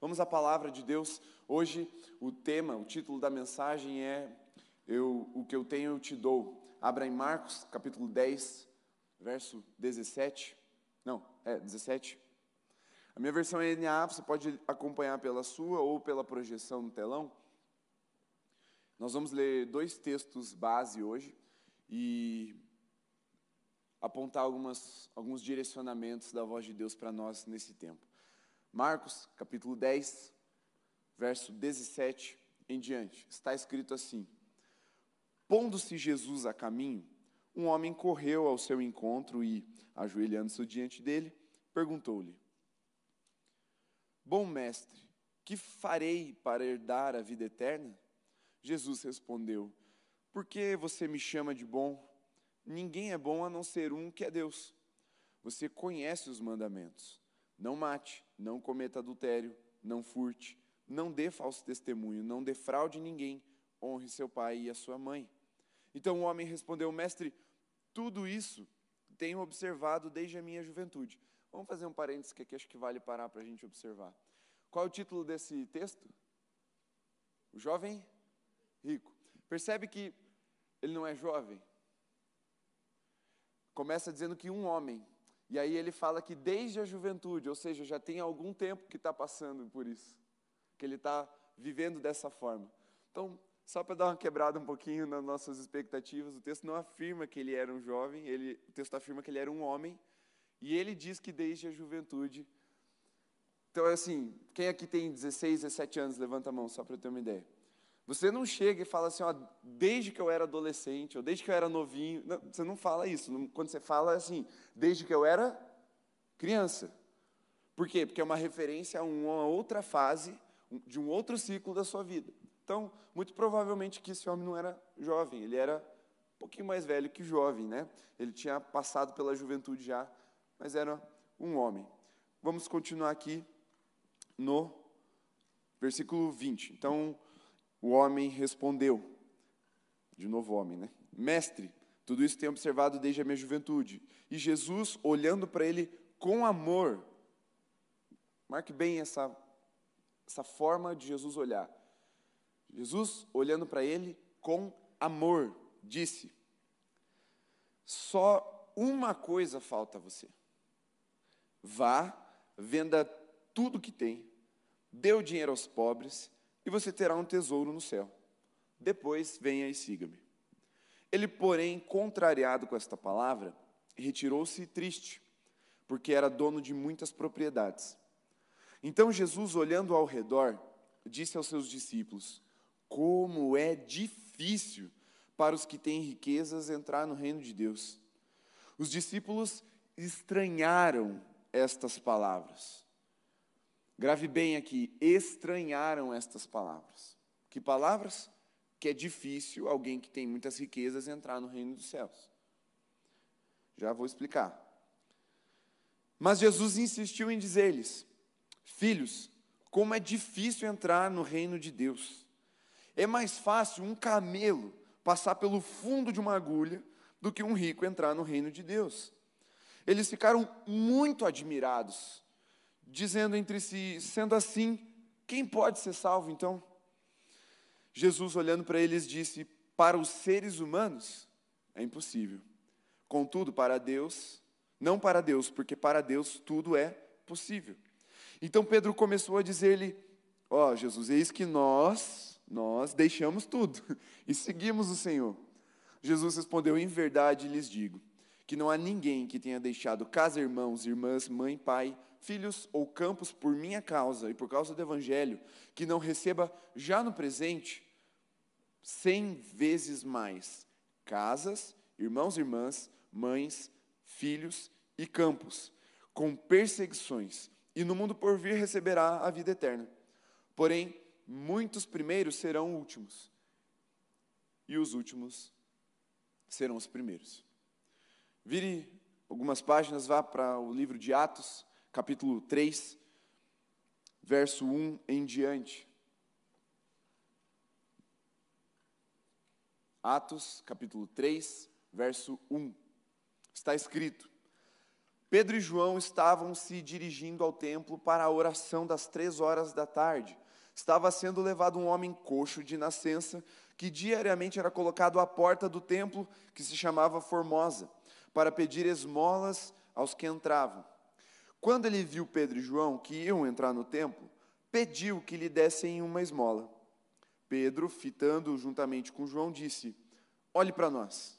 Vamos à palavra de Deus. Hoje o tema, o título da mensagem é eu, O que eu tenho eu te dou. Abra em Marcos, capítulo 10, verso 17. Não, é 17. A minha versão é NA, você pode acompanhar pela sua ou pela projeção no telão. Nós vamos ler dois textos base hoje e apontar algumas, alguns direcionamentos da voz de Deus para nós nesse tempo. Marcos, capítulo 10, verso 17 em diante. Está escrito assim: Pondo-se Jesus a caminho, um homem correu ao seu encontro e, ajoelhando-se diante dele, perguntou-lhe: Bom mestre, que farei para herdar a vida eterna? Jesus respondeu: Por que você me chama de bom? Ninguém é bom a não ser um que é Deus. Você conhece os mandamentos: não mate, não cometa adultério, não furte, não dê falso testemunho, não defraude ninguém, honre seu pai e a sua mãe. Então o homem respondeu: Mestre, tudo isso tenho observado desde a minha juventude. Vamos fazer um parênteses que aqui acho que vale parar para a gente observar. Qual é o título desse texto? O jovem rico. Percebe que ele não é jovem? Começa dizendo que um homem. E aí ele fala que desde a juventude, ou seja, já tem algum tempo que está passando por isso, que ele está vivendo dessa forma. Então, só para dar uma quebrada um pouquinho nas nossas expectativas, o texto não afirma que ele era um jovem, ele, o texto afirma que ele era um homem, e ele diz que desde a juventude. Então, é assim, quem aqui tem 16, 17 anos, levanta a mão, só para eu ter uma ideia. Você não chega e fala assim, ó, desde que eu era adolescente, ou desde que eu era novinho. Não, você não fala isso. Quando você fala assim, desde que eu era criança. Por quê? Porque é uma referência a uma outra fase, de um outro ciclo da sua vida. Então, muito provavelmente que esse homem não era jovem, ele era um pouquinho mais velho que jovem, né? Ele tinha passado pela juventude já, mas era um homem. Vamos continuar aqui no versículo 20. Então, o homem respondeu, de novo homem, né? Mestre, tudo isso tenho observado desde a minha juventude. E Jesus, olhando para ele com amor, marque bem essa, essa forma de Jesus olhar. Jesus, olhando para ele com amor, disse: Só uma coisa falta a você. Vá, venda tudo que tem, dê o dinheiro aos pobres e você terá um tesouro no céu. Depois venha e siga-me. Ele, porém, contrariado com esta palavra, retirou-se triste, porque era dono de muitas propriedades. Então Jesus, olhando ao redor, disse aos seus discípulos: Como é difícil para os que têm riquezas entrar no reino de Deus. Os discípulos estranharam estas palavras. Grave bem aqui, estranharam estas palavras. Que palavras? Que é difícil alguém que tem muitas riquezas entrar no reino dos céus. Já vou explicar. Mas Jesus insistiu em dizer-lhes: Filhos, como é difícil entrar no reino de Deus. É mais fácil um camelo passar pelo fundo de uma agulha do que um rico entrar no reino de Deus. Eles ficaram muito admirados dizendo entre si: sendo assim, quem pode ser salvo então? Jesus, olhando para eles, disse: para os seres humanos é impossível. Contudo, para Deus, não para Deus, porque para Deus tudo é possível. Então Pedro começou a dizer-lhe: Ó oh, Jesus, eis que nós, nós deixamos tudo e seguimos o Senhor. Jesus respondeu: Em verdade lhes digo que não há ninguém que tenha deixado casa, irmãos, irmãs, mãe, pai, filhos ou campos por minha causa e por causa do Evangelho, que não receba já no presente cem vezes mais casas, irmãos e irmãs, mães, filhos e campos, com perseguições, e no mundo por vir receberá a vida eterna. Porém, muitos primeiros serão últimos, e os últimos serão os primeiros. Vire algumas páginas, vá para o livro de Atos, capítulo 3, verso 1 em diante. Atos, capítulo 3, verso 1. Está escrito: Pedro e João estavam se dirigindo ao templo para a oração das três horas da tarde. Estava sendo levado um homem coxo de nascença, que diariamente era colocado à porta do templo, que se chamava Formosa, para pedir esmolas aos que entravam. Quando ele viu Pedro e João, que iam entrar no templo, pediu que lhe dessem uma esmola. Pedro, fitando juntamente com João, disse: Olhe para nós.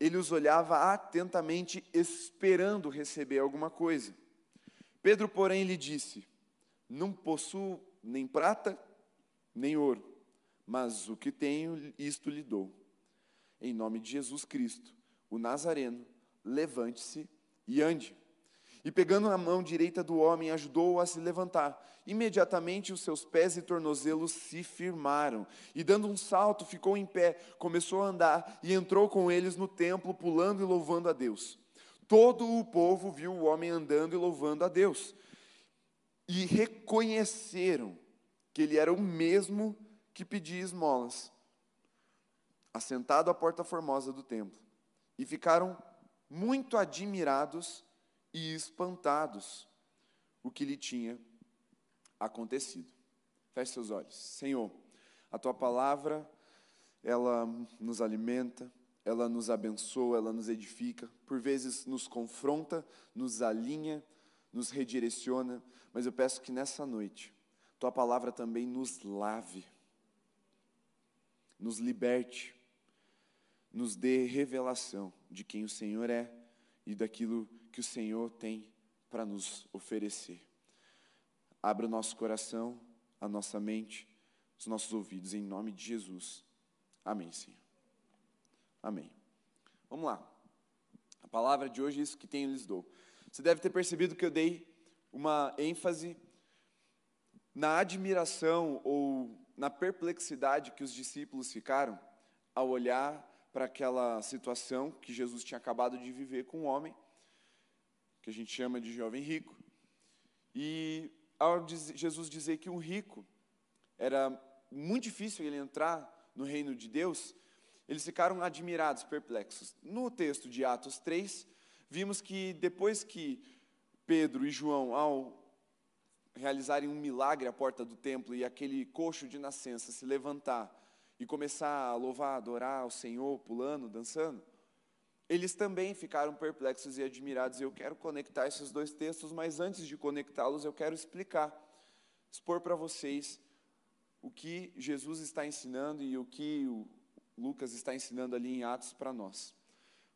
Ele os olhava atentamente, esperando receber alguma coisa. Pedro, porém, lhe disse: Não possuo nem prata, nem ouro, mas o que tenho, isto lhe dou. Em nome de Jesus Cristo, o Nazareno, levante-se e ande. E pegando a mão direita do homem, ajudou-o a se levantar. Imediatamente os seus pés e tornozelos se firmaram. E dando um salto, ficou em pé, começou a andar e entrou com eles no templo, pulando e louvando a Deus. Todo o povo viu o homem andando e louvando a Deus. E reconheceram que ele era o mesmo que pedia esmolas, assentado à porta formosa do templo. E ficaram muito admirados e espantados o que lhe tinha acontecido. Feche seus olhos. Senhor, a tua palavra, ela nos alimenta, ela nos abençoa, ela nos edifica, por vezes nos confronta, nos alinha, nos redireciona, mas eu peço que nessa noite, tua palavra também nos lave, nos liberte, nos dê revelação de quem o Senhor é e daquilo que o Senhor tem para nos oferecer. Abra o nosso coração, a nossa mente, os nossos ouvidos, em nome de Jesus. Amém, Senhor. Amém. Vamos lá. A palavra de hoje é isso que tenho lhes dou. Você deve ter percebido que eu dei uma ênfase na admiração ou na perplexidade que os discípulos ficaram ao olhar para aquela situação que Jesus tinha acabado de viver com um homem que a gente chama de jovem rico. E ao Jesus dizer que um rico era muito difícil ele entrar no reino de Deus, eles ficaram admirados, perplexos. No texto de Atos 3, vimos que depois que Pedro e João, ao realizarem um milagre à porta do templo e aquele coxo de nascença se levantar e começar a louvar, adorar o Senhor, pulando, dançando, eles também ficaram perplexos e admirados. Eu quero conectar esses dois textos, mas antes de conectá-los, eu quero explicar, expor para vocês o que Jesus está ensinando e o que o Lucas está ensinando ali em Atos para nós.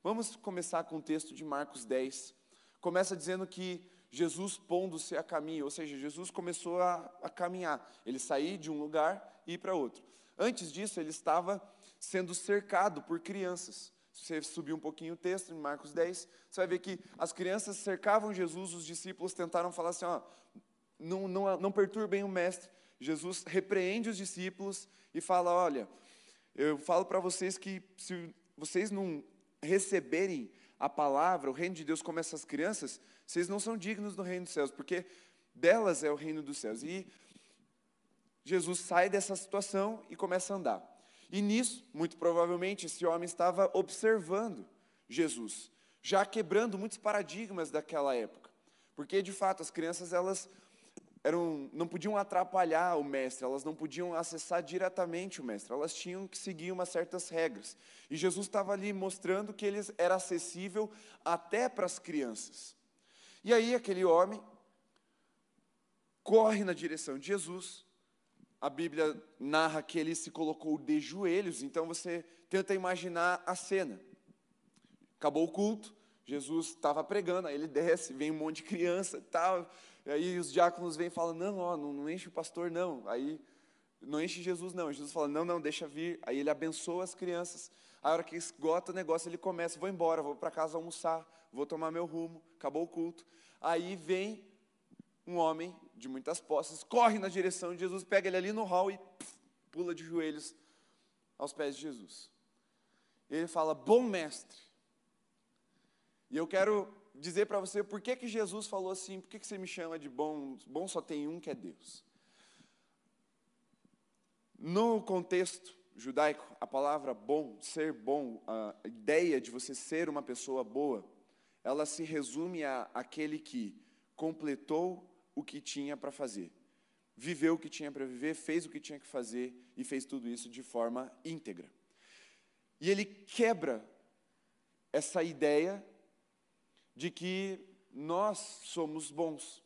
Vamos começar com o texto de Marcos 10. Começa dizendo que Jesus pondo-se a caminho, ou seja, Jesus começou a, a caminhar, ele sair de um lugar e ir para outro. Antes disso, ele estava sendo cercado por crianças. Se você subir um pouquinho o texto, em Marcos 10, você vai ver que as crianças cercavam Jesus, os discípulos tentaram falar assim: ó, não, não, não perturbem o mestre. Jesus repreende os discípulos e fala: olha, eu falo para vocês que se vocês não receberem a palavra, o reino de Deus como essas crianças, vocês não são dignos do reino dos céus, porque delas é o reino dos céus. E Jesus sai dessa situação e começa a andar. E nisso, muito provavelmente, esse homem estava observando Jesus, já quebrando muitos paradigmas daquela época. Porque, de fato, as crianças elas eram, não podiam atrapalhar o mestre, elas não podiam acessar diretamente o mestre, elas tinham que seguir umas certas regras. E Jesus estava ali mostrando que ele era acessível até para as crianças. E aí aquele homem corre na direção de Jesus, a Bíblia narra que ele se colocou de joelhos, então você tenta imaginar a cena. Acabou o culto, Jesus estava pregando, aí ele desce, vem um monte de criança tal, e aí os diáconos vêm e falam, não, ó, não, não enche o pastor não, aí não enche Jesus não, Jesus fala, não, não, deixa vir, aí ele abençoa as crianças, a hora que esgota o negócio, ele começa, vou embora, vou para casa almoçar, vou tomar meu rumo, acabou o culto, aí vem um homem de muitas posses, corre na direção de Jesus, pega ele ali no hall e pula de joelhos aos pés de Jesus. Ele fala: Bom mestre. E eu quero dizer para você por que, que Jesus falou assim, por que, que você me chama de bom? Bom só tem um que é Deus. No contexto judaico, a palavra bom, ser bom, a ideia de você ser uma pessoa boa, ela se resume a aquele que completou o que tinha para fazer. Viveu o que tinha para viver, fez o que tinha que fazer e fez tudo isso de forma íntegra. E ele quebra essa ideia de que nós somos bons.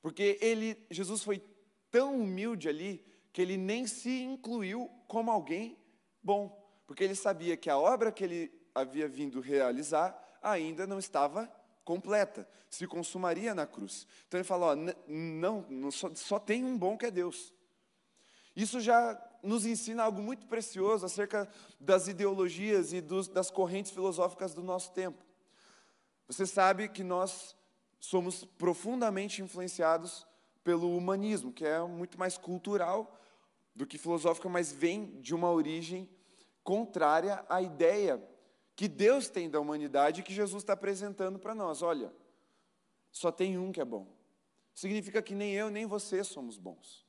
Porque ele, Jesus foi tão humilde ali que ele nem se incluiu como alguém bom, porque ele sabia que a obra que ele havia vindo realizar ainda não estava completa, se consumaria na cruz. Então ele fala: ó, não, não só, só tem um bom que é Deus. Isso já nos ensina algo muito precioso acerca das ideologias e dos, das correntes filosóficas do nosso tempo. Você sabe que nós somos profundamente influenciados pelo humanismo, que é muito mais cultural do que filosófica, mas vem de uma origem contrária à ideia que Deus tem da humanidade e que Jesus está apresentando para nós. Olha, só tem um que é bom. Significa que nem eu nem você somos bons.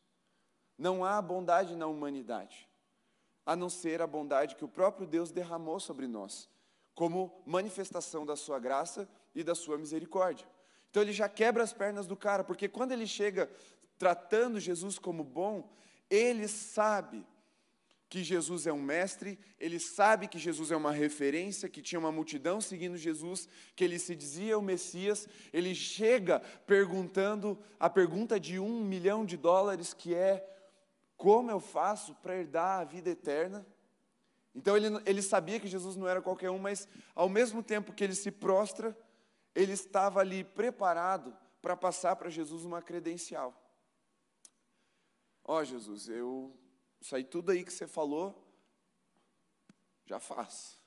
Não há bondade na humanidade, a não ser a bondade que o próprio Deus derramou sobre nós, como manifestação da sua graça e da sua misericórdia. Então ele já quebra as pernas do cara, porque quando ele chega tratando Jesus como bom, ele sabe que Jesus é um mestre, ele sabe que Jesus é uma referência, que tinha uma multidão seguindo Jesus, que ele se dizia o Messias. Ele chega perguntando a pergunta de um milhão de dólares, que é: como eu faço para herdar a vida eterna? Então ele, ele sabia que Jesus não era qualquer um, mas ao mesmo tempo que ele se prostra, ele estava ali preparado para passar para Jesus uma credencial. Ó oh, Jesus, eu isso aí tudo aí que você falou, já faço.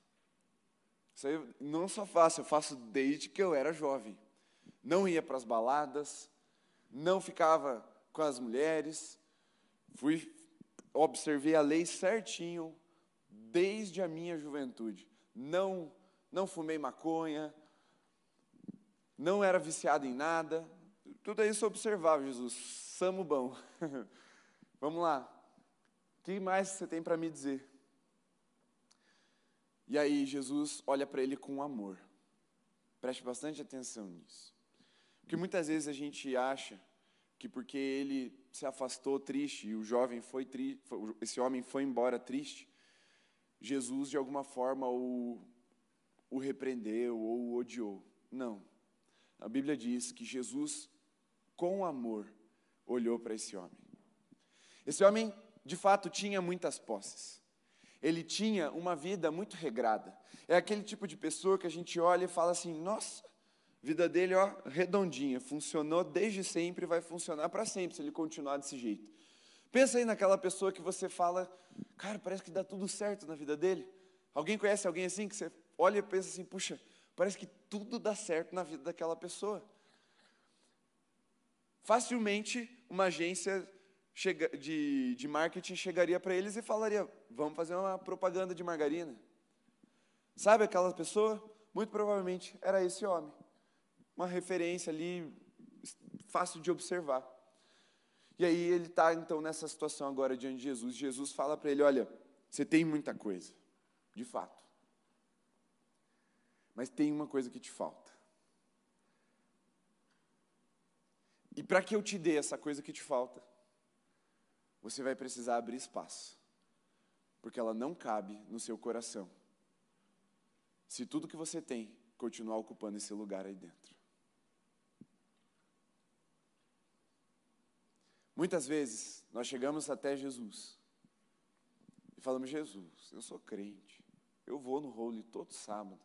Isso aí não só faço, eu faço desde que eu era jovem. Não ia para as baladas, não ficava com as mulheres, fui observei a lei certinho desde a minha juventude. Não não fumei maconha, não era viciado em nada. Tudo isso eu observava, Jesus. Samo bom. Vamos lá que mais você tem para me dizer? E aí Jesus olha para ele com amor. Preste bastante atenção nisso. Porque muitas vezes a gente acha que porque ele se afastou triste e o jovem foi triste, esse homem foi embora triste, Jesus de alguma forma o, o repreendeu ou o odiou. Não. A Bíblia diz que Jesus, com amor, olhou para esse homem. Esse homem de fato tinha muitas posses. Ele tinha uma vida muito regrada. É aquele tipo de pessoa que a gente olha e fala assim: nossa, vida dele ó, redondinha, funcionou desde sempre vai funcionar para sempre se ele continuar desse jeito. Pensa aí naquela pessoa que você fala, cara, parece que dá tudo certo na vida dele. Alguém conhece alguém assim que você olha e pensa assim, puxa, parece que tudo dá certo na vida daquela pessoa. Facilmente, uma agência chega, de, de marketing chegaria para eles e falaria: vamos fazer uma propaganda de margarina. Sabe aquela pessoa? Muito provavelmente era esse homem. Uma referência ali, fácil de observar. E aí ele está então nessa situação agora diante de Jesus. Jesus fala para ele: Olha, você tem muita coisa, de fato. Mas tem uma coisa que te falta. E para que eu te dê essa coisa que te falta, você vai precisar abrir espaço, porque ela não cabe no seu coração. Se tudo que você tem continuar ocupando esse lugar aí dentro. Muitas vezes nós chegamos até Jesus e falamos: Jesus, eu sou crente, eu vou no role todo sábado,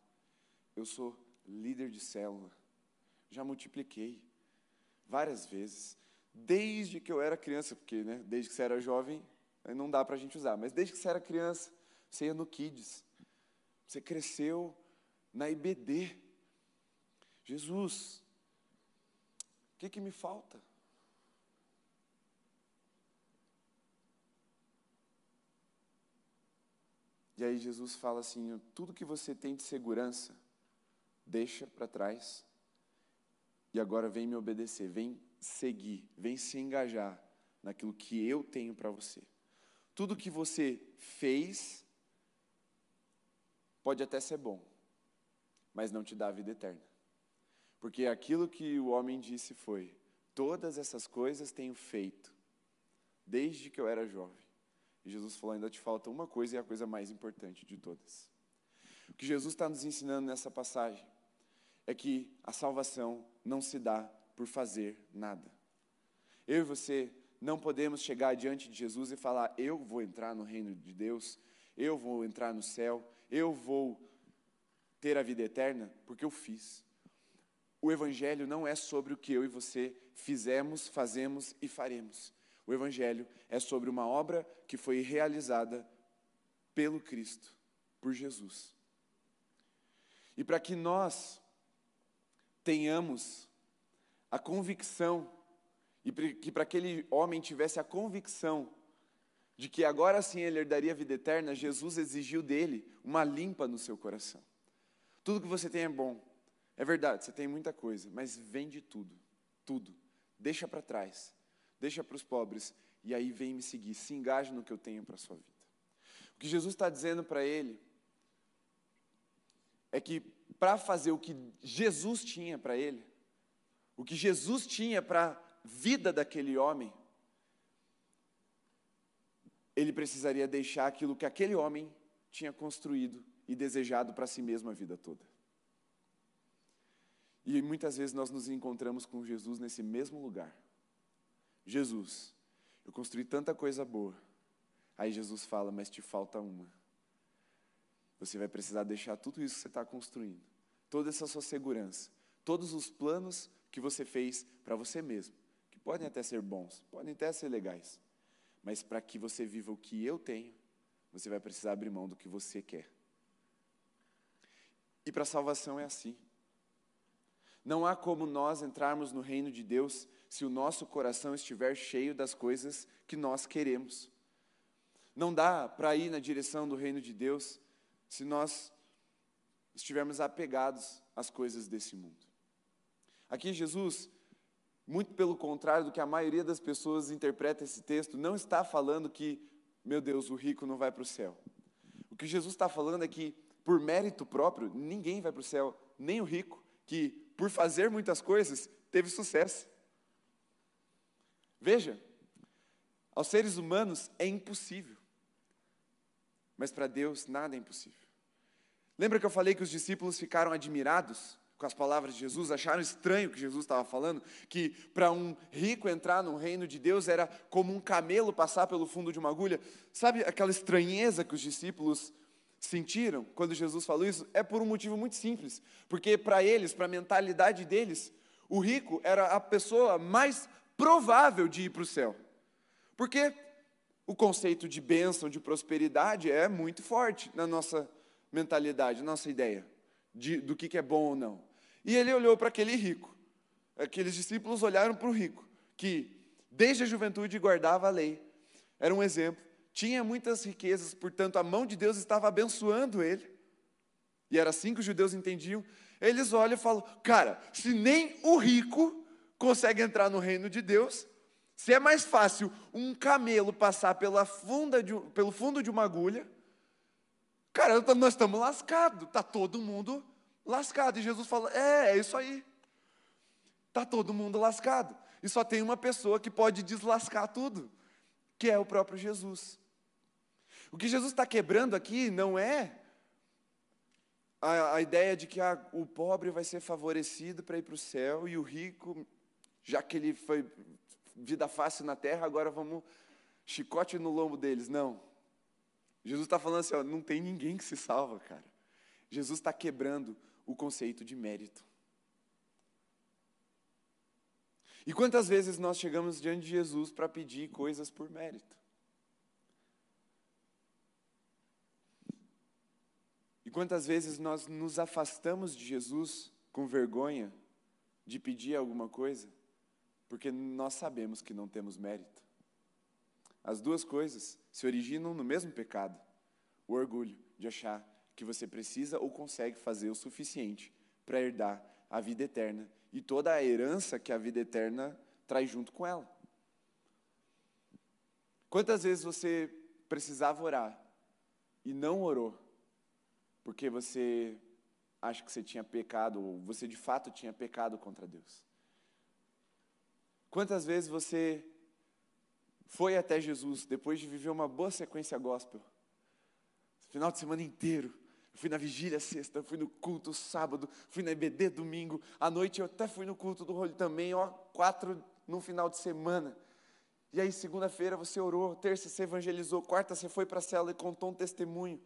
eu sou líder de célula, já multipliquei várias vezes, desde que eu era criança, porque né, desde que você era jovem, não dá para a gente usar, mas desde que você era criança, você ia no Kids, você cresceu na IBD. Jesus, o que, que me falta? E aí Jesus fala assim: tudo que você tem de segurança, deixa para trás, e agora vem me obedecer, vem seguir, vem se engajar naquilo que eu tenho para você. Tudo que você fez pode até ser bom, mas não te dá a vida eterna. Porque aquilo que o homem disse foi: Todas essas coisas tenho feito, desde que eu era jovem. E Jesus falou: ainda te falta uma coisa e é a coisa mais importante de todas. O que Jesus está nos ensinando nessa passagem é que a salvação não se dá por fazer nada. Eu e você não podemos chegar diante de Jesus e falar: eu vou entrar no reino de Deus, eu vou entrar no céu, eu vou ter a vida eterna, porque eu fiz. O Evangelho não é sobre o que eu e você fizemos, fazemos e faremos. O Evangelho é sobre uma obra que foi realizada pelo Cristo, por Jesus. E para que nós tenhamos a convicção, e que para aquele homem tivesse a convicção de que agora sim ele herdaria a vida eterna, Jesus exigiu dele uma limpa no seu coração. Tudo que você tem é bom, é verdade, você tem muita coisa, mas vende tudo, tudo, deixa para trás, deixa para os pobres, e aí vem me seguir, se engaje no que eu tenho para a sua vida. O que Jesus está dizendo para ele é que para fazer o que Jesus tinha para ele, o que Jesus tinha para a vida daquele homem, ele precisaria deixar aquilo que aquele homem tinha construído e desejado para si mesmo a vida toda. E muitas vezes nós nos encontramos com Jesus nesse mesmo lugar. Jesus, eu construí tanta coisa boa. Aí Jesus fala, mas te falta uma. Você vai precisar deixar tudo isso que você está construindo, toda essa sua segurança, todos os planos que você fez para você mesmo, que podem até ser bons, podem até ser legais, mas para que você viva o que eu tenho, você vai precisar abrir mão do que você quer. E para a salvação é assim. Não há como nós entrarmos no reino de Deus se o nosso coração estiver cheio das coisas que nós queremos. Não dá para ir na direção do reino de Deus se nós estivermos apegados às coisas desse mundo. Aqui Jesus, muito pelo contrário do que a maioria das pessoas interpreta esse texto, não está falando que, meu Deus, o rico não vai para o céu. O que Jesus está falando é que, por mérito próprio, ninguém vai para o céu, nem o rico, que, por fazer muitas coisas, teve sucesso. Veja, aos seres humanos é impossível, mas para Deus nada é impossível. Lembra que eu falei que os discípulos ficaram admirados com as palavras de Jesus, acharam estranho o que Jesus estava falando, que para um rico entrar no reino de Deus era como um camelo passar pelo fundo de uma agulha. Sabe aquela estranheza que os discípulos sentiram quando Jesus falou isso? É por um motivo muito simples, porque para eles, para a mentalidade deles, o rico era a pessoa mais provável de ir para o céu. Porque o conceito de bênção, de prosperidade é muito forte na nossa mentalidade, nossa ideia de, do que, que é bom ou não. E ele olhou para aquele rico. Aqueles discípulos olharam para o rico, que desde a juventude guardava a lei. Era um exemplo. Tinha muitas riquezas, portanto, a mão de Deus estava abençoando ele. E era assim que os judeus entendiam. Eles olham e falam: Cara, se nem o rico consegue entrar no reino de Deus, se é mais fácil um camelo passar pela funda de, pelo fundo de uma agulha, Cara, nós estamos lascados, está todo mundo lascado. E Jesus fala: é, é isso aí. Está todo mundo lascado. E só tem uma pessoa que pode deslascar tudo, que é o próprio Jesus. O que Jesus está quebrando aqui não é a, a ideia de que ah, o pobre vai ser favorecido para ir para o céu e o rico, já que ele foi vida fácil na terra, agora vamos chicote no lombo deles. Não. Jesus está falando assim: ó, não tem ninguém que se salva, cara. Jesus está quebrando o conceito de mérito. E quantas vezes nós chegamos diante de Jesus para pedir coisas por mérito? E quantas vezes nós nos afastamos de Jesus com vergonha de pedir alguma coisa, porque nós sabemos que não temos mérito? As duas coisas se originam no mesmo pecado: o orgulho de achar que você precisa ou consegue fazer o suficiente para herdar a vida eterna e toda a herança que a vida eterna traz junto com ela. Quantas vezes você precisava orar e não orou porque você acha que você tinha pecado, ou você de fato tinha pecado contra Deus? Quantas vezes você foi até Jesus depois de viver uma boa sequência gospel? Final de semana inteiro. Fui na vigília sexta, fui no culto sábado, fui na EBD domingo, à noite eu até fui no culto do rolo também, ó, quatro no final de semana. E aí, segunda-feira você orou, terça você evangelizou, quarta você foi para a cela e contou um testemunho.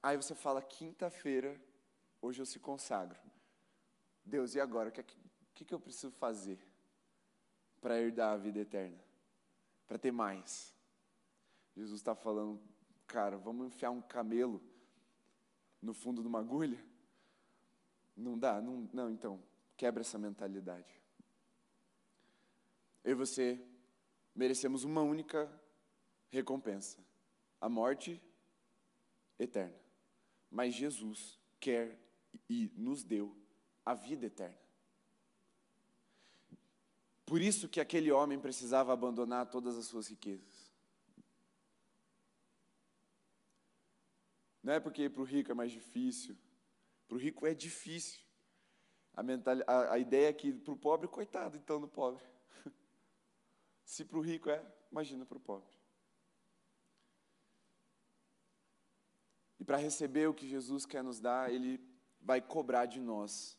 Aí você fala, quinta-feira, hoje eu se consagro. Deus, e agora? O que, que, que eu preciso fazer para herdar a vida eterna? Para ter mais? Jesus está falando, cara, vamos enfiar um camelo no fundo de uma agulha? Não dá? Não, não então, quebra essa mentalidade. Eu e você merecemos uma única recompensa: a morte eterna. Mas Jesus quer e nos deu a vida eterna. Por isso que aquele homem precisava abandonar todas as suas riquezas. Não é porque para o rico é mais difícil. Para o rico é difícil. A, mental, a, a ideia é que para o pobre, coitado então do pobre. Se para o rico é, imagina para o pobre. E para receber o que Jesus quer nos dar, Ele vai cobrar de nós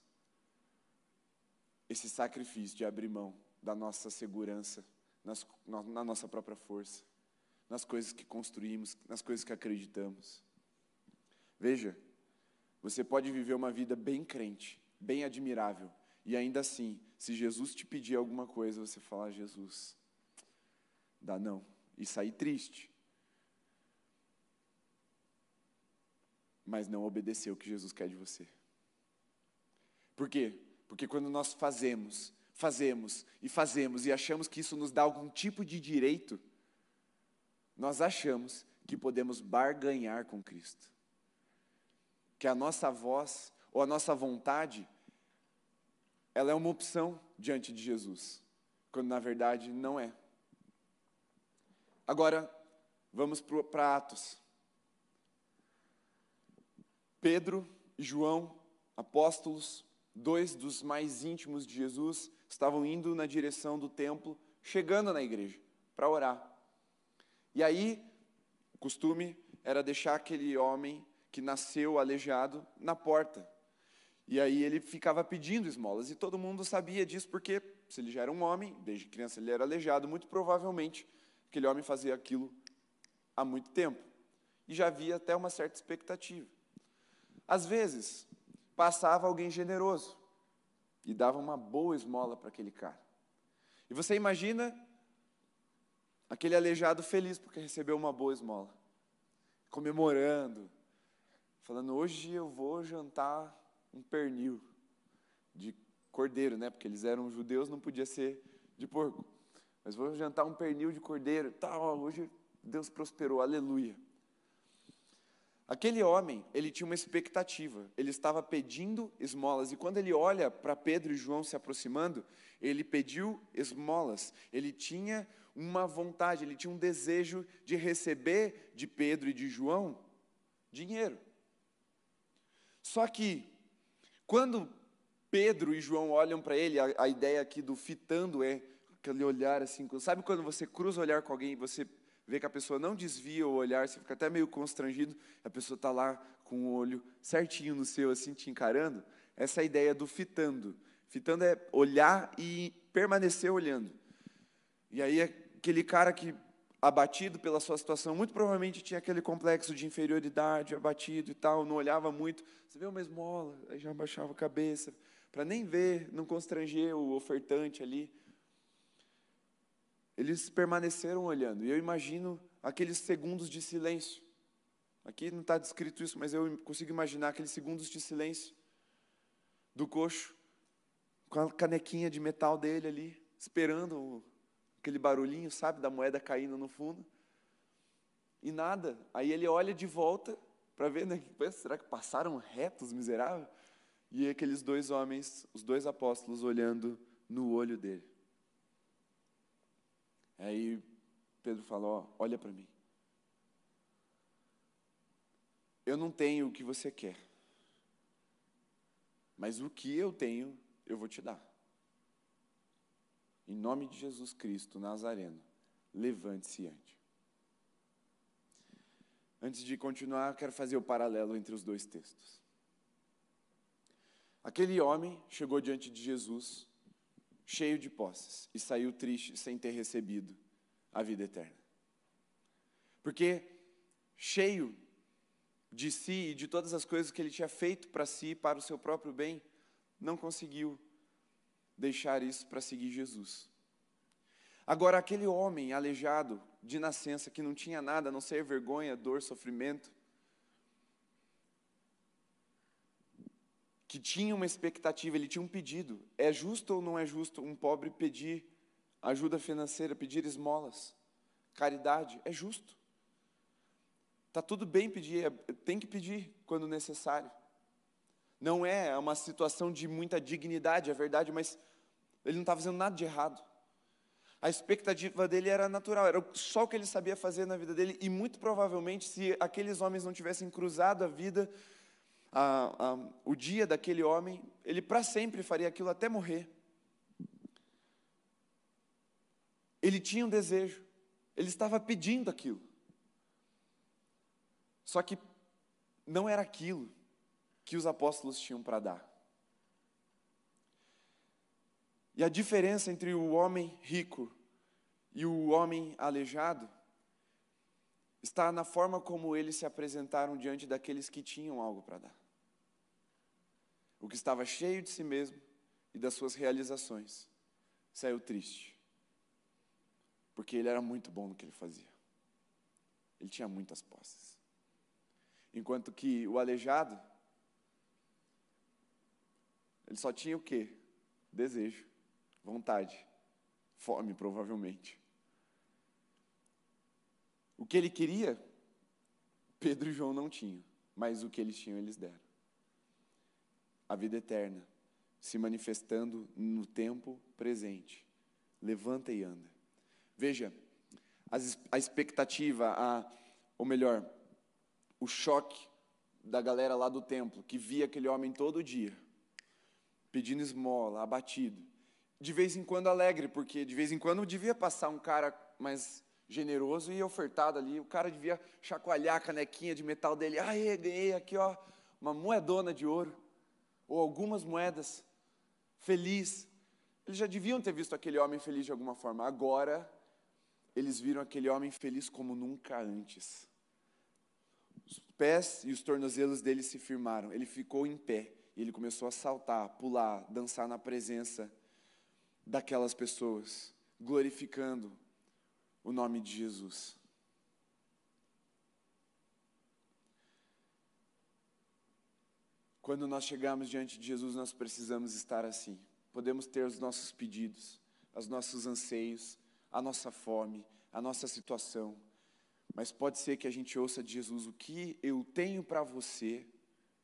esse sacrifício de abrir mão da nossa segurança, nas, na, na nossa própria força, nas coisas que construímos, nas coisas que acreditamos. Veja, você pode viver uma vida bem crente, bem admirável, e ainda assim, se Jesus te pedir alguma coisa, você falar, Jesus, dá não, e sair triste. Mas não obedecer o que Jesus quer de você. Por quê? Porque quando nós fazemos, fazemos e fazemos e achamos que isso nos dá algum tipo de direito, nós achamos que podemos barganhar com Cristo. Que a nossa voz ou a nossa vontade, ela é uma opção diante de Jesus, quando na verdade não é. Agora, vamos para Atos. Pedro e João, apóstolos, dois dos mais íntimos de Jesus, estavam indo na direção do templo, chegando na igreja para orar. E aí, o costume era deixar aquele homem que nasceu aleijado na porta. E aí ele ficava pedindo esmolas, e todo mundo sabia disso, porque se ele já era um homem, desde criança ele era aleijado, muito provavelmente Aquele homem fazia aquilo há muito tempo e já havia até uma certa expectativa. Às vezes, passava alguém generoso e dava uma boa esmola para aquele cara. E você imagina aquele aleijado feliz porque recebeu uma boa esmola, comemorando, falando: hoje eu vou jantar um pernil de cordeiro, né? Porque eles eram judeus, não podia ser de porco mas vou jantar um pernil de cordeiro. Tá, hoje Deus prosperou, aleluia. Aquele homem, ele tinha uma expectativa, ele estava pedindo esmolas, e quando ele olha para Pedro e João se aproximando, ele pediu esmolas, ele tinha uma vontade, ele tinha um desejo de receber de Pedro e de João dinheiro. Só que, quando Pedro e João olham para ele, a, a ideia aqui do fitando é aquele olhar assim, sabe quando você cruza o olhar com alguém e você vê que a pessoa não desvia o olhar, você fica até meio constrangido, a pessoa está lá com o olho certinho no seu, assim, te encarando? Essa é ideia do fitando. Fitando é olhar e permanecer olhando. E aí aquele cara que abatido pela sua situação, muito provavelmente tinha aquele complexo de inferioridade, abatido e tal, não olhava muito. Você vê uma esmola, aí já abaixava a cabeça, para nem ver, não constranger o ofertante ali. Eles permaneceram olhando. E eu imagino aqueles segundos de silêncio. Aqui não está descrito isso, mas eu consigo imaginar aqueles segundos de silêncio do coxo, com a canequinha de metal dele ali, esperando aquele barulhinho, sabe, da moeda caindo no fundo. E nada. Aí ele olha de volta para ver, né, será que passaram retos, miserável? E aqueles dois homens, os dois apóstolos, olhando no olho dele. Aí Pedro falou: ó, olha para mim. Eu não tenho o que você quer, mas o que eu tenho, eu vou te dar. Em nome de Jesus Cristo, Nazareno, levante-se ande. Antes de continuar, quero fazer o paralelo entre os dois textos. Aquele homem chegou diante de Jesus, cheio de posses, e saiu triste sem ter recebido a vida eterna. Porque, cheio de si e de todas as coisas que ele tinha feito para si, para o seu próprio bem, não conseguiu deixar isso para seguir Jesus. Agora, aquele homem aleijado de nascença, que não tinha nada a não ser vergonha, dor, sofrimento, que tinha uma expectativa, ele tinha um pedido. É justo ou não é justo um pobre pedir ajuda financeira, pedir esmolas, caridade? É justo. Está tudo bem pedir, é, tem que pedir quando necessário. Não é uma situação de muita dignidade, é verdade, mas ele não está fazendo nada de errado. A expectativa dele era natural, era só o que ele sabia fazer na vida dele, e muito provavelmente, se aqueles homens não tivessem cruzado a vida, a, a, o dia daquele homem, ele para sempre faria aquilo até morrer. Ele tinha um desejo, ele estava pedindo aquilo. Só que não era aquilo que os apóstolos tinham para dar. E a diferença entre o homem rico e o homem aleijado está na forma como eles se apresentaram diante daqueles que tinham algo para dar. O que estava cheio de si mesmo e das suas realizações saiu triste, porque ele era muito bom no que ele fazia. Ele tinha muitas posses. Enquanto que o aleijado, ele só tinha o quê? Desejo, vontade, fome, provavelmente. O que ele queria, Pedro e João não tinham, mas o que eles tinham, eles deram. A vida eterna, se manifestando no tempo presente. Levanta e anda. Veja, a expectativa, a, ou melhor, o choque da galera lá do templo, que via aquele homem todo dia, pedindo esmola, abatido. De vez em quando alegre, porque de vez em quando devia passar um cara mais generoso e ofertado ali. O cara devia chacoalhar a canequinha de metal dele. Ah, ganhei aqui, ó, uma moedona de ouro. Ou algumas moedas. Feliz. Eles já deviam ter visto aquele homem feliz de alguma forma. Agora, eles viram aquele homem feliz como nunca antes. Os pés e os tornozelos dele se firmaram. Ele ficou em pé. E ele começou a saltar, pular, dançar na presença daquelas pessoas, glorificando o nome de Jesus. Quando nós chegamos diante de Jesus, nós precisamos estar assim. Podemos ter os nossos pedidos, os nossos anseios, a nossa fome, a nossa situação, mas pode ser que a gente ouça de Jesus: o que eu tenho para você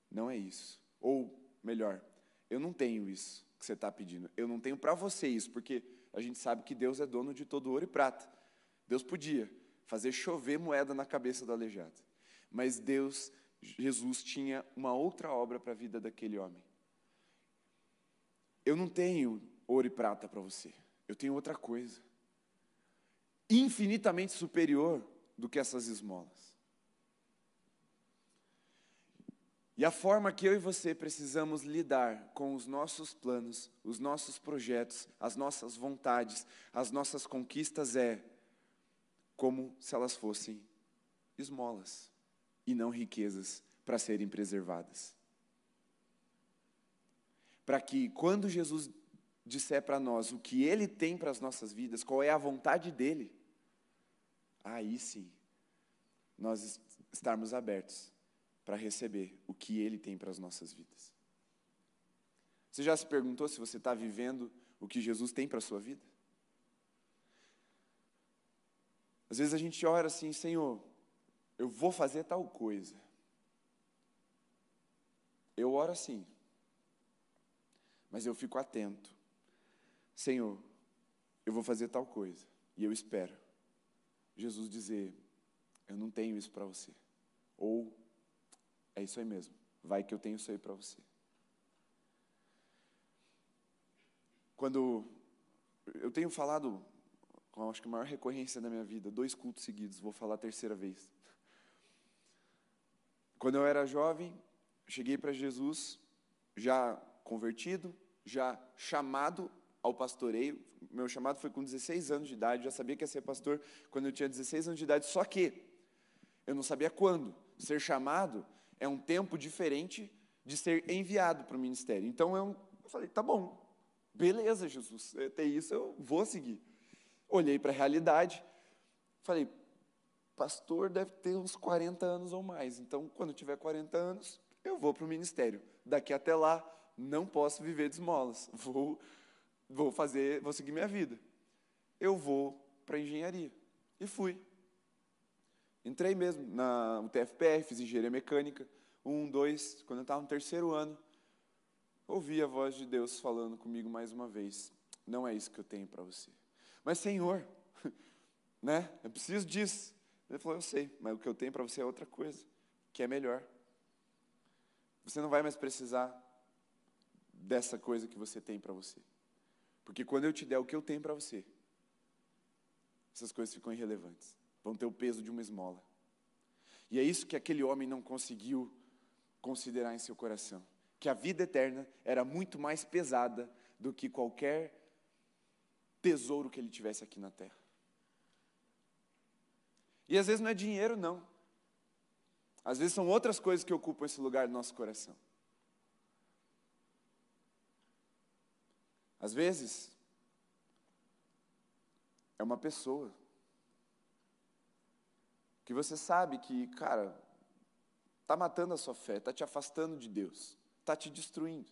não é isso. Ou, melhor, eu não tenho isso que você está pedindo. Eu não tenho para você isso, porque a gente sabe que Deus é dono de todo ouro e prata. Deus podia fazer chover moeda na cabeça do aleijado. Mas Deus, Jesus, tinha uma outra obra para a vida daquele homem. Eu não tenho ouro e prata para você. Eu tenho outra coisa. Infinitamente superior do que essas esmolas. E a forma que eu e você precisamos lidar com os nossos planos, os nossos projetos, as nossas vontades, as nossas conquistas é como se elas fossem esmolas e não riquezas para serem preservadas. Para que quando Jesus disser para nós o que Ele tem para as nossas vidas, qual é a vontade dEle, aí sim, nós estarmos abertos para receber o que Ele tem para as nossas vidas. Você já se perguntou se você está vivendo o que Jesus tem para a sua vida? Às vezes a gente ora assim, Senhor, eu vou fazer tal coisa. Eu oro assim, mas eu fico atento. Senhor, eu vou fazer tal coisa, e eu espero. Jesus dizer: Eu não tenho isso para você. Ou, é isso aí mesmo, vai que eu tenho isso aí para você. quando eu tenho falado com acho que a maior recorrência da minha vida, dois cultos seguidos, vou falar a terceira vez. Quando eu era jovem, cheguei para Jesus, já convertido, já chamado ao pastoreio. Meu chamado foi com 16 anos de idade, já sabia que ia ser pastor quando eu tinha 16 anos de idade, só que eu não sabia quando. Ser chamado é um tempo diferente de ser enviado para o ministério. Então eu falei, tá bom, beleza, Jesus, até isso eu vou seguir. Olhei para a realidade, falei, pastor deve ter uns 40 anos ou mais, então quando tiver 40 anos, eu vou para o ministério. Daqui até lá, não posso viver de esmolas, vou, vou fazer, vou seguir minha vida. Eu vou para a engenharia. E fui. Entrei mesmo na UTFPR, fiz engenharia mecânica, um, dois, quando eu estava no terceiro ano, ouvi a voz de Deus falando comigo mais uma vez. Não é isso que eu tenho para você. Mas, Senhor, né? Eu preciso disso. Ele falou: Eu sei, mas o que eu tenho para você é outra coisa, que é melhor. Você não vai mais precisar dessa coisa que você tem para você. Porque quando eu te der o que eu tenho para você, essas coisas ficam irrelevantes. Vão ter o peso de uma esmola. E é isso que aquele homem não conseguiu considerar em seu coração que a vida eterna era muito mais pesada do que qualquer tesouro que ele tivesse aqui na terra. E às vezes não é dinheiro, não. Às vezes são outras coisas que ocupam esse lugar do nosso coração. Às vezes, é uma pessoa que você sabe que, cara, está matando a sua fé, está te afastando de Deus, está te destruindo.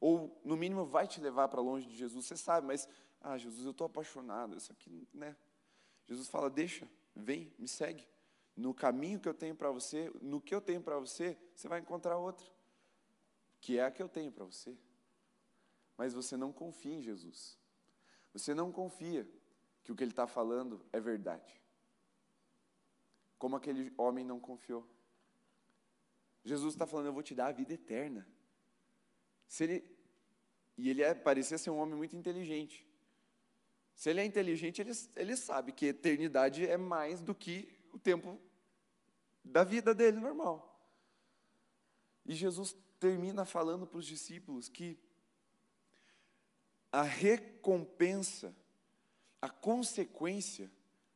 Ou, no mínimo, vai te levar para longe de Jesus. Você sabe, mas, ah, Jesus, eu estou apaixonado, isso aqui, né? Jesus fala: deixa, vem, me segue. No caminho que eu tenho para você, no que eu tenho para você, você vai encontrar outro, que é a que eu tenho para você. Mas você não confia em Jesus. Você não confia que o que ele está falando é verdade. Como aquele homem não confiou. Jesus está falando, eu vou te dar a vida eterna. Se ele, e ele é, parecia ser um homem muito inteligente. Se ele é inteligente, ele, ele sabe que eternidade é mais do que o tempo da vida dele normal. E Jesus termina falando para os discípulos que a recompensa, a consequência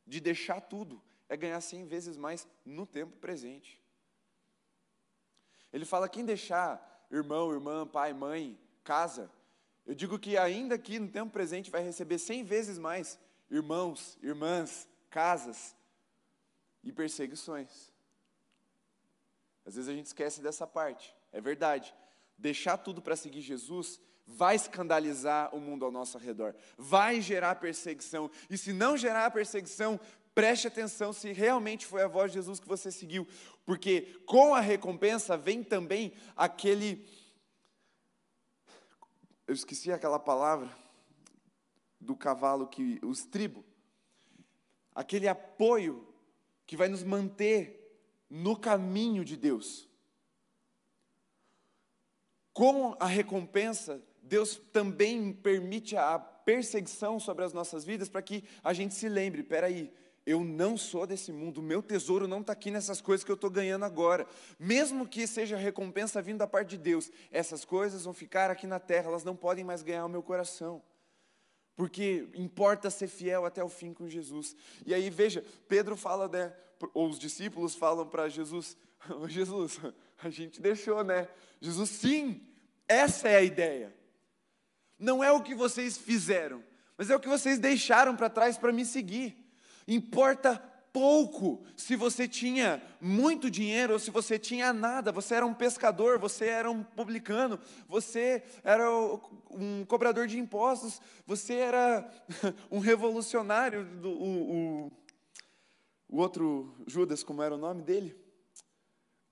de deixar tudo é ganhar cem vezes mais no tempo presente. Ele fala: quem deixar irmão, irmã, pai, mãe, casa, eu digo que ainda aqui no tempo presente vai receber cem vezes mais irmãos, irmãs, casas e perseguições. Às vezes a gente esquece dessa parte, é verdade. Deixar tudo para seguir Jesus vai escandalizar o mundo ao nosso redor, vai gerar perseguição, e se não gerar perseguição, Preste atenção se realmente foi a voz de Jesus que você seguiu, porque com a recompensa vem também aquele. Eu esqueci aquela palavra do cavalo que. o estribo. Aquele apoio que vai nos manter no caminho de Deus. Com a recompensa, Deus também permite a perseguição sobre as nossas vidas para que a gente se lembre: peraí, eu não sou desse mundo, meu tesouro não está aqui nessas coisas que eu estou ganhando agora. Mesmo que seja recompensa vindo da parte de Deus, essas coisas vão ficar aqui na terra, elas não podem mais ganhar o meu coração. Porque importa ser fiel até o fim com Jesus. E aí, veja, Pedro fala, né, ou os discípulos falam para Jesus: Jesus, a gente deixou, né? Jesus, sim, essa é a ideia. Não é o que vocês fizeram, mas é o que vocês deixaram para trás para me seguir. Importa pouco se você tinha muito dinheiro ou se você tinha nada, você era um pescador, você era um publicano, você era um cobrador de impostos, você era um revolucionário, do, o, o, o outro Judas, como era o nome dele?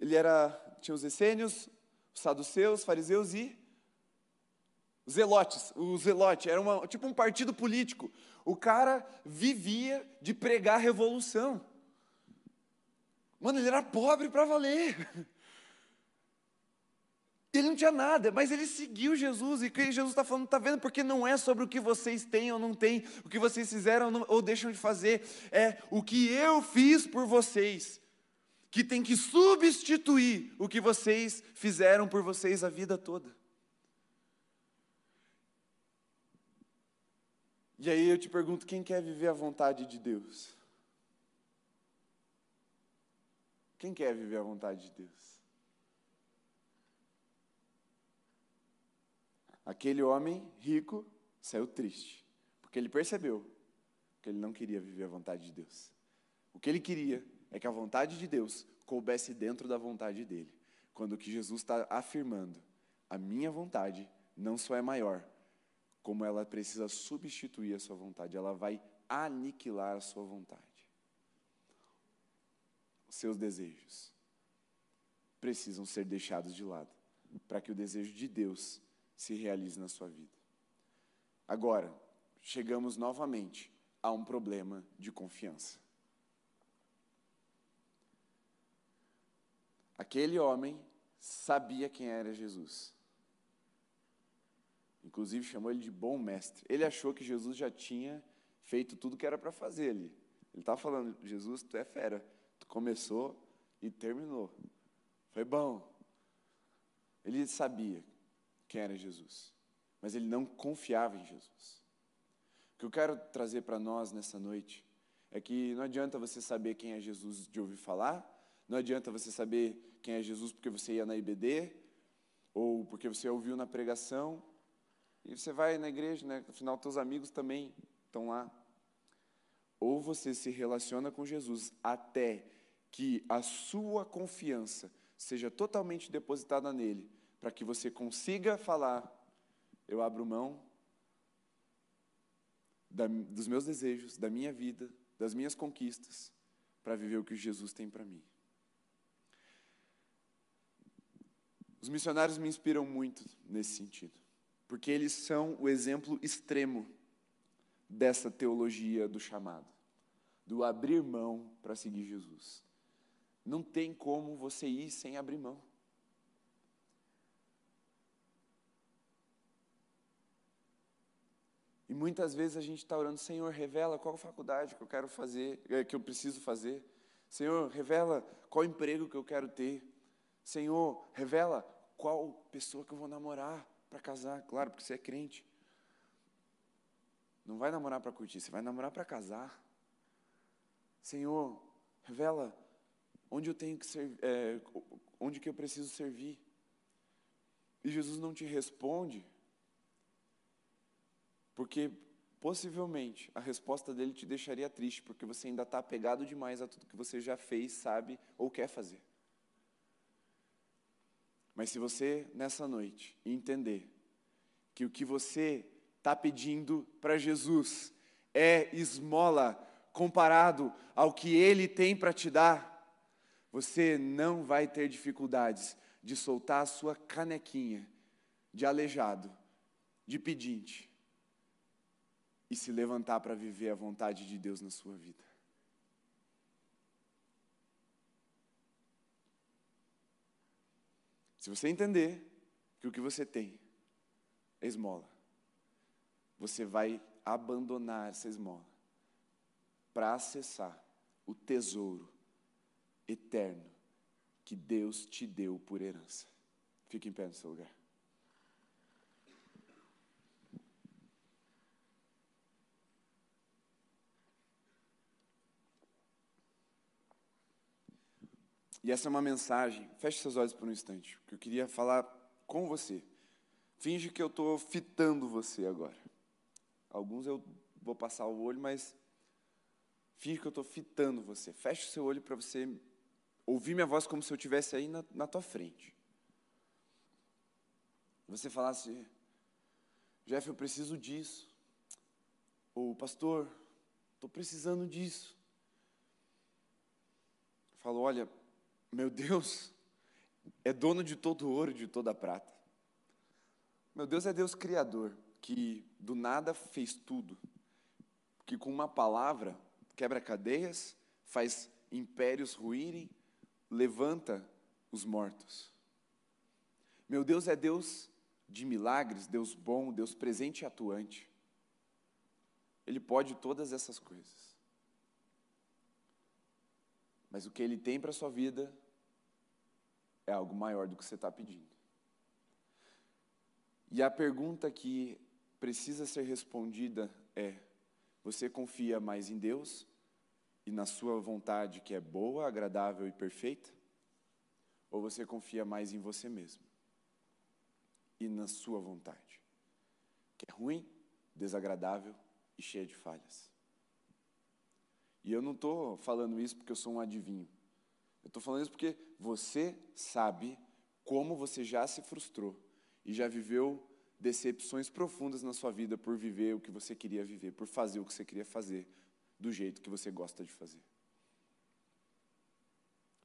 Ele era, tinha os essênios, os saduceus, fariseus e zelotes, o zelote, era uma, tipo um partido político. O cara vivia de pregar revolução. Mano, ele era pobre para valer. Ele não tinha nada, mas ele seguiu Jesus. E Jesus está falando, está vendo? Porque não é sobre o que vocês têm ou não têm, o que vocês fizeram ou, não, ou deixam de fazer. É o que eu fiz por vocês, que tem que substituir o que vocês fizeram por vocês a vida toda. E aí eu te pergunto: quem quer viver a vontade de Deus? Quem quer viver a vontade de Deus? Aquele homem rico saiu triste, porque ele percebeu que ele não queria viver a vontade de Deus. O que ele queria é que a vontade de Deus coubesse dentro da vontade dele. Quando o que Jesus está afirmando, a minha vontade não só é maior, como ela precisa substituir a sua vontade, ela vai aniquilar a sua vontade. Os seus desejos precisam ser deixados de lado, para que o desejo de Deus se realize na sua vida. Agora, chegamos novamente a um problema de confiança. Aquele homem sabia quem era Jesus. Inclusive chamou ele de bom mestre. Ele achou que Jesus já tinha feito tudo que era para fazer ali. Ele estava falando, Jesus, tu é fera. Tu começou e terminou. Foi bom. Ele sabia quem era Jesus, mas ele não confiava em Jesus. O que eu quero trazer para nós nessa noite é que não adianta você saber quem é Jesus de ouvir falar, não adianta você saber quem é Jesus porque você ia na IBD, ou porque você ouviu na pregação, e você vai na igreja, né? afinal, teus amigos também estão lá. Ou você se relaciona com Jesus até que a sua confiança seja totalmente depositada nele, para que você consiga falar: eu abro mão da, dos meus desejos, da minha vida, das minhas conquistas, para viver o que Jesus tem para mim. Os missionários me inspiram muito nesse sentido porque eles são o exemplo extremo dessa teologia do chamado, do abrir mão para seguir Jesus. Não tem como você ir sem abrir mão. E muitas vezes a gente está orando, Senhor, revela qual faculdade que eu quero fazer, eh, que eu preciso fazer. Senhor, revela qual emprego que eu quero ter. Senhor, revela qual pessoa que eu vou namorar para casar, claro, porque você é crente. Não vai namorar para curtir, você vai namorar para casar. Senhor, revela onde eu tenho que ser, é, onde que eu preciso servir. E Jesus não te responde, porque possivelmente a resposta dele te deixaria triste, porque você ainda está apegado demais a tudo que você já fez, sabe ou quer fazer. Mas se você, nessa noite, entender que o que você está pedindo para Jesus é esmola comparado ao que Ele tem para te dar, você não vai ter dificuldades de soltar a sua canequinha de aleijado, de pedinte, e se levantar para viver a vontade de Deus na sua vida. Se você entender que o que você tem é esmola, você vai abandonar essa esmola para acessar o tesouro eterno que Deus te deu por herança. Fique em pé no seu lugar. E essa é uma mensagem, feche seus olhos por um instante, que eu queria falar com você. Finge que eu estou fitando você agora. Alguns eu vou passar o olho, mas finge que eu estou fitando você. Feche o seu olho para você ouvir minha voz como se eu estivesse aí na, na tua frente. Você falasse, Jeff, eu preciso disso. Ou, pastor, estou precisando disso. Falou, olha, meu Deus é dono de todo ouro e de toda prata. Meu Deus é Deus criador, que do nada fez tudo, que com uma palavra quebra cadeias, faz impérios ruírem, levanta os mortos. Meu Deus é Deus de milagres, Deus bom, Deus presente e atuante. Ele pode todas essas coisas. Mas o que Ele tem para a sua vida é algo maior do que você está pedindo. E a pergunta que precisa ser respondida é: você confia mais em Deus e na Sua vontade que é boa, agradável e perfeita? Ou você confia mais em você mesmo e na Sua vontade, que é ruim, desagradável e cheia de falhas? E eu não estou falando isso porque eu sou um adivinho. Eu estou falando isso porque você sabe como você já se frustrou e já viveu decepções profundas na sua vida por viver o que você queria viver, por fazer o que você queria fazer, do jeito que você gosta de fazer.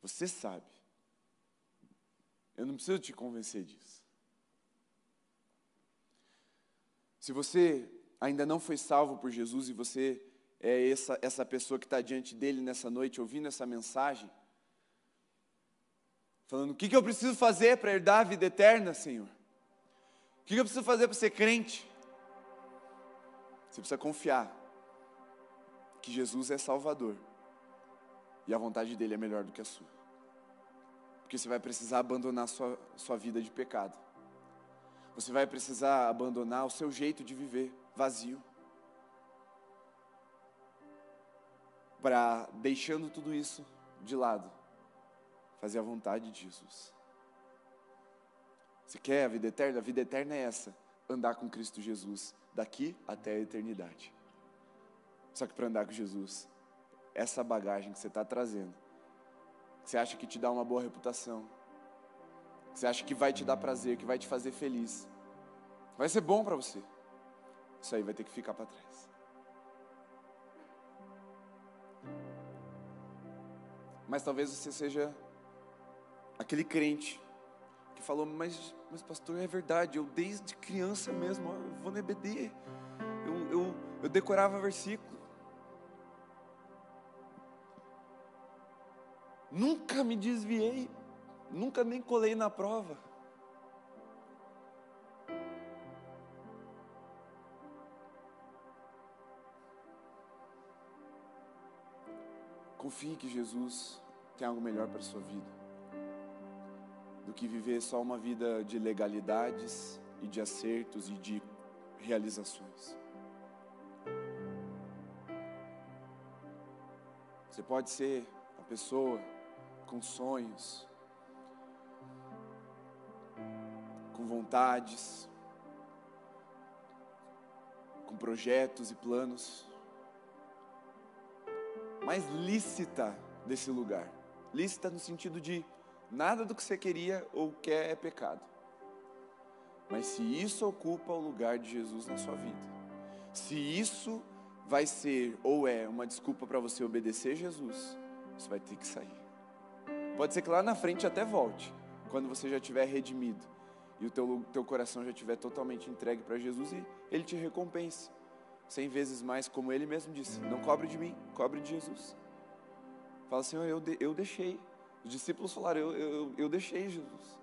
Você sabe. Eu não preciso te convencer disso. Se você ainda não foi salvo por Jesus e você é essa, essa pessoa que está diante dele nessa noite, ouvindo essa mensagem, falando: o que, que eu preciso fazer para herdar a vida eterna, Senhor? O que eu preciso fazer para ser crente? Você precisa confiar que Jesus é Salvador e a vontade dele é melhor do que a sua. Porque você vai precisar abandonar sua, sua vida de pecado. Você vai precisar abandonar o seu jeito de viver vazio. Para, deixando tudo isso de lado, fazer a vontade de Jesus. Você quer a vida eterna? A vida eterna é essa: andar com Cristo Jesus, daqui até a eternidade. Só que para andar com Jesus, essa bagagem que você está trazendo, que você acha que te dá uma boa reputação, que você acha que vai te dar prazer, que vai te fazer feliz, vai ser bom para você. Isso aí vai ter que ficar para trás. Mas talvez você seja aquele crente que falou, mas, mas pastor, é verdade, eu desde criança mesmo, eu vou no EBD, eu, eu, eu decorava versículo. Nunca me desviei, nunca nem colei na prova. Confie que Jesus tem algo melhor para a sua vida do que viver só uma vida de legalidades e de acertos e de realizações. Você pode ser uma pessoa com sonhos, com vontades, com projetos e planos, mas lícita desse lugar. Lícita no sentido de Nada do que você queria ou quer é pecado. Mas se isso ocupa o lugar de Jesus na sua vida, se isso vai ser ou é uma desculpa para você obedecer Jesus, isso vai ter que sair. Pode ser que lá na frente até volte, quando você já tiver redimido e o teu, teu coração já estiver totalmente entregue para Jesus e Ele te recompense cem vezes mais, como Ele mesmo disse: não cobre de mim, cobre de Jesus. Fala, Senhor, eu, de, eu deixei, os discípulos falaram: eu, eu, eu deixei Jesus.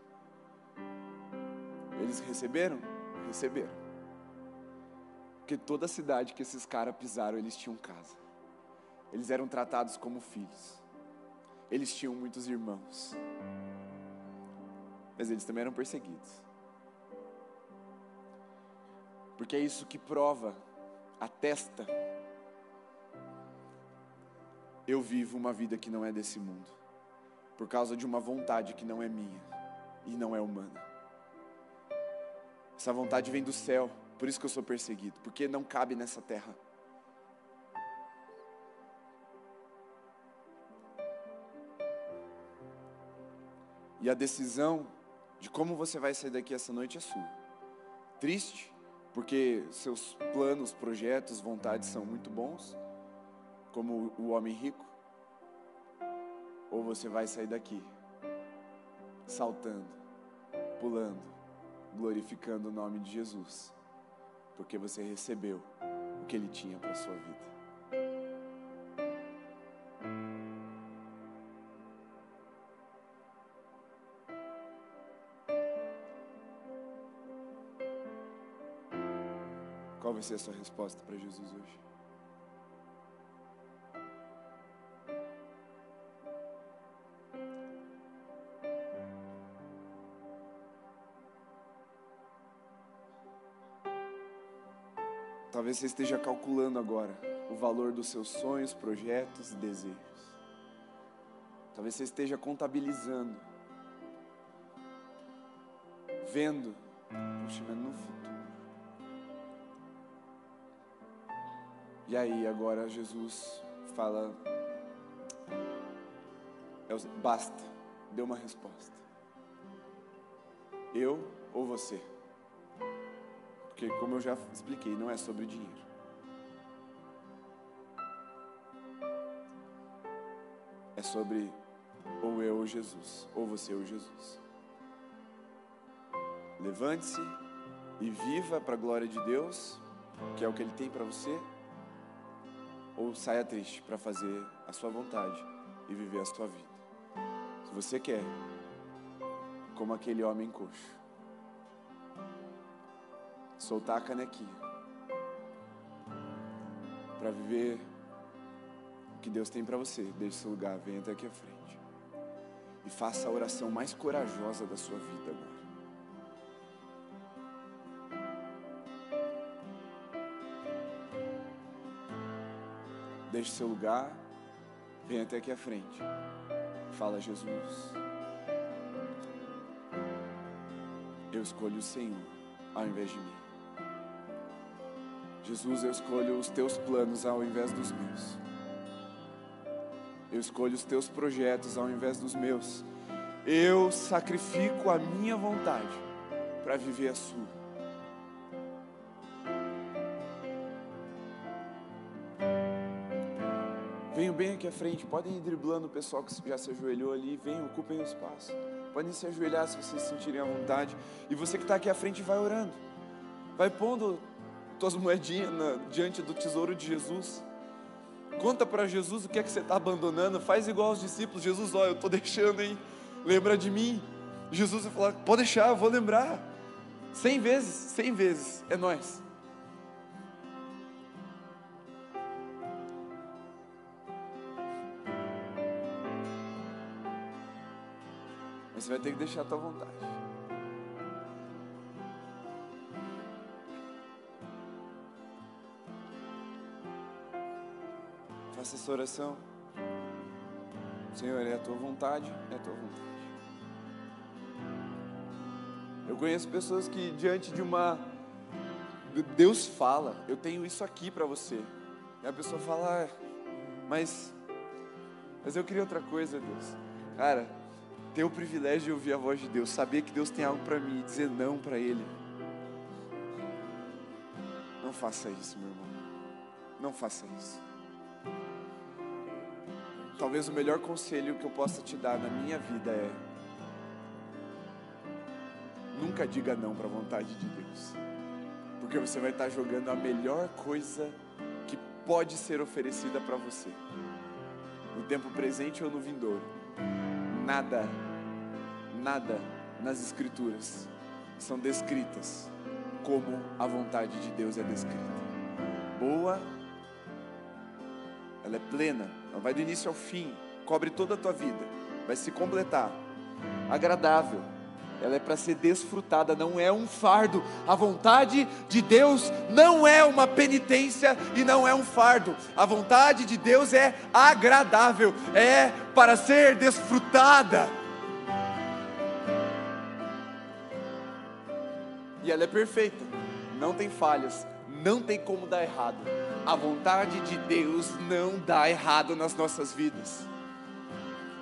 Eles receberam? Receberam. Porque toda cidade que esses caras pisaram, eles tinham casa. Eles eram tratados como filhos. Eles tinham muitos irmãos. Mas eles também eram perseguidos. Porque é isso que prova, atesta. Eu vivo uma vida que não é desse mundo por causa de uma vontade que não é minha e não é humana. Essa vontade vem do céu, por isso que eu sou perseguido, porque não cabe nessa terra. E a decisão de como você vai sair daqui essa noite é sua. Triste, porque seus planos, projetos, vontades são muito bons, como o homem rico ou você vai sair daqui saltando, pulando, glorificando o nome de Jesus, porque você recebeu o que ele tinha para sua vida. Qual vai ser a sua resposta para Jesus hoje? Talvez você esteja calculando agora o valor dos seus sonhos, projetos e desejos. Talvez você esteja contabilizando, vendo, puxa, mas no futuro. E aí agora Jesus fala, é basta, deu uma resposta. Eu ou você? Porque, como eu já expliquei, não é sobre dinheiro. É sobre ou eu ou Jesus, ou você ou Jesus. Levante-se e viva para a glória de Deus, que é o que Ele tem para você, ou saia triste para fazer a sua vontade e viver a sua vida. Se você quer, como aquele homem coxo, soltar a canequinha para viver o que Deus tem para você. Deixe seu lugar, venha até aqui à frente e faça a oração mais corajosa da sua vida agora. Deixe seu lugar, venha até aqui à frente. Fala, Jesus. Eu escolho o Senhor ao invés de mim. Jesus, eu escolho os teus planos ao invés dos meus. Eu escolho os teus projetos ao invés dos meus. Eu sacrifico a minha vontade para viver a sua. Venham bem aqui à frente, podem ir driblando o pessoal que já se ajoelhou ali, venham, ocupem o espaço. Podem se ajoelhar se vocês sentirem à vontade. E você que está aqui à frente, vai orando. Vai pondo tuas moedinhas na, diante do tesouro de Jesus. Conta para Jesus o que é que você está abandonando. Faz igual aos discípulos. Jesus, olha, eu estou deixando, hein? Lembra de mim. Jesus vai falar: pode deixar, eu vou lembrar. Cem vezes, cem vezes. É nós. Mas você vai ter que deixar a tua vontade. Essa oração. Senhor, é a tua vontade, é a tua vontade. Eu conheço pessoas que diante de uma Deus fala, eu tenho isso aqui para você. E a pessoa fala, ah, mas mas eu queria outra coisa, Deus. Cara, ter o privilégio de ouvir a voz de Deus, saber que Deus tem algo para mim e dizer não para ele. Não faça isso, meu irmão. Não faça isso. Talvez o melhor conselho que eu possa te dar na minha vida é: nunca diga não para a vontade de Deus, porque você vai estar jogando a melhor coisa que pode ser oferecida para você, no tempo presente ou no vindouro. Nada, nada nas Escrituras são descritas como a vontade de Deus é descrita. Boa, ela é plena, ela vai do início ao fim, cobre toda a tua vida, vai se completar. Agradável, ela é para ser desfrutada, não é um fardo. A vontade de Deus não é uma penitência e não é um fardo. A vontade de Deus é agradável, é para ser desfrutada. E ela é perfeita, não tem falhas, não tem como dar errado. A vontade de Deus não dá errado nas nossas vidas.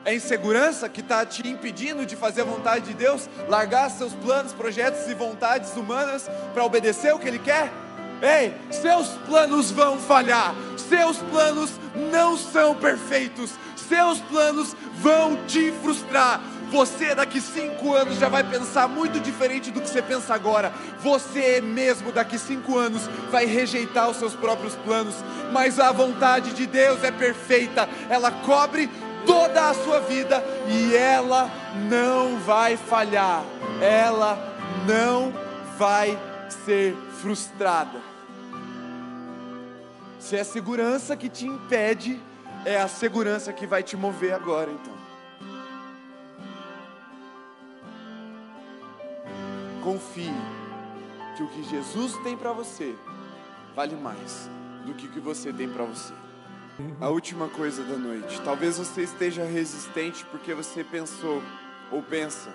É insegurança que está te impedindo de fazer a vontade de Deus, largar seus planos, projetos e vontades humanas para obedecer o que Ele quer? Ei, seus planos vão falhar, seus planos não são perfeitos, seus planos vão te frustrar, você daqui cinco anos já vai pensar muito diferente do que você pensa agora. Você mesmo daqui cinco anos vai rejeitar os seus próprios planos. Mas a vontade de Deus é perfeita. Ela cobre toda a sua vida e ela não vai falhar. Ela não vai ser frustrada. Se é segurança que te impede, é a segurança que vai te mover agora, então. Confie que o que Jesus tem para você vale mais do que o que você tem para você. A última coisa da noite. Talvez você esteja resistente porque você pensou ou pensa.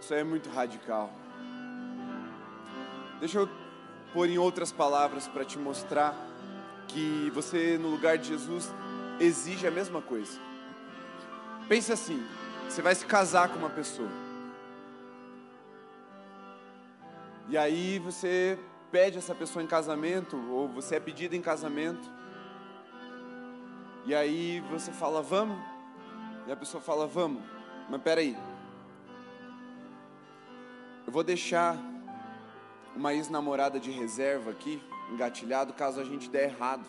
Isso é muito radical. Deixa eu pôr em outras palavras para te mostrar que você, no lugar de Jesus, exige a mesma coisa. Pense assim: você vai se casar com uma pessoa. E aí você pede essa pessoa em casamento, ou você é pedido em casamento. E aí você fala, vamos. E a pessoa fala, vamos. Mas peraí. Eu vou deixar uma ex-namorada de reserva aqui, engatilhado, caso a gente der errado.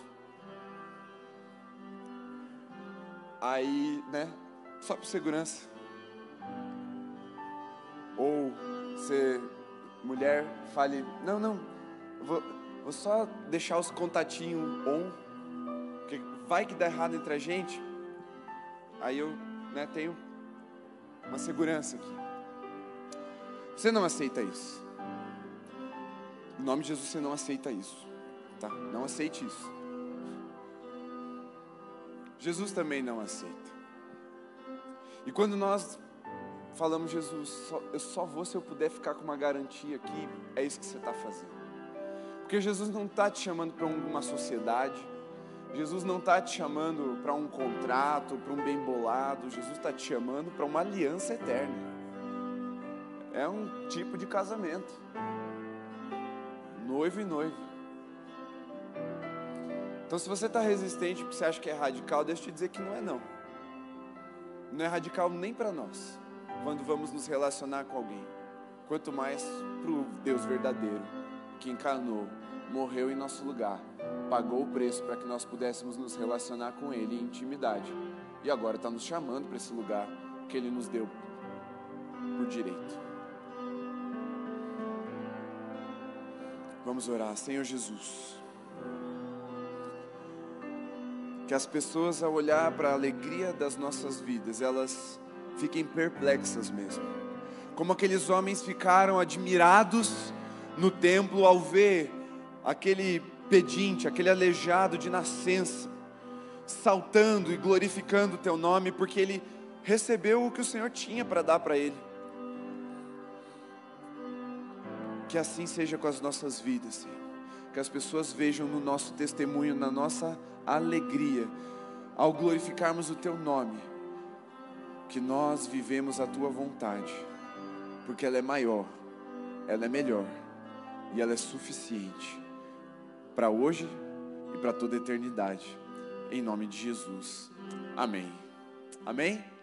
Aí, né? Só por segurança. Ou você, mulher, fale: Não, não, vou, vou só deixar os contatinhos on, porque vai que dá errado entre a gente. Aí eu né, tenho uma segurança aqui. Você não aceita isso. Em nome de Jesus, você não aceita isso. Tá? Não aceite isso. Jesus também não aceita. E quando nós falamos, Jesus, só, eu só vou se eu puder ficar com uma garantia aqui, é isso que você está fazendo. Porque Jesus não está te chamando para uma sociedade, Jesus não está te chamando para um contrato, para um bem bolado, Jesus está te chamando para uma aliança eterna. É um tipo de casamento, noivo e noiva. Então, se você está resistente porque você acha que é radical, deixa eu te dizer que não é não. Não é radical nem para nós, quando vamos nos relacionar com alguém. Quanto mais para o Deus verdadeiro, que encarnou, morreu em nosso lugar, pagou o preço para que nós pudéssemos nos relacionar com Ele em intimidade. E agora está nos chamando para esse lugar que Ele nos deu por direito. Vamos orar, Senhor Jesus que as pessoas ao olhar para a alegria das nossas vidas, elas fiquem perplexas mesmo. Como aqueles homens ficaram admirados no templo ao ver aquele pedinte, aquele aleijado de nascença, saltando e glorificando o teu nome, porque ele recebeu o que o Senhor tinha para dar para ele. Que assim seja com as nossas vidas, Senhor. Que as pessoas vejam no nosso testemunho, na nossa alegria ao glorificarmos o Teu nome, que nós vivemos a Tua vontade, porque ela é maior, ela é melhor e ela é suficiente para hoje e para toda a eternidade. Em nome de Jesus. Amém. Amém?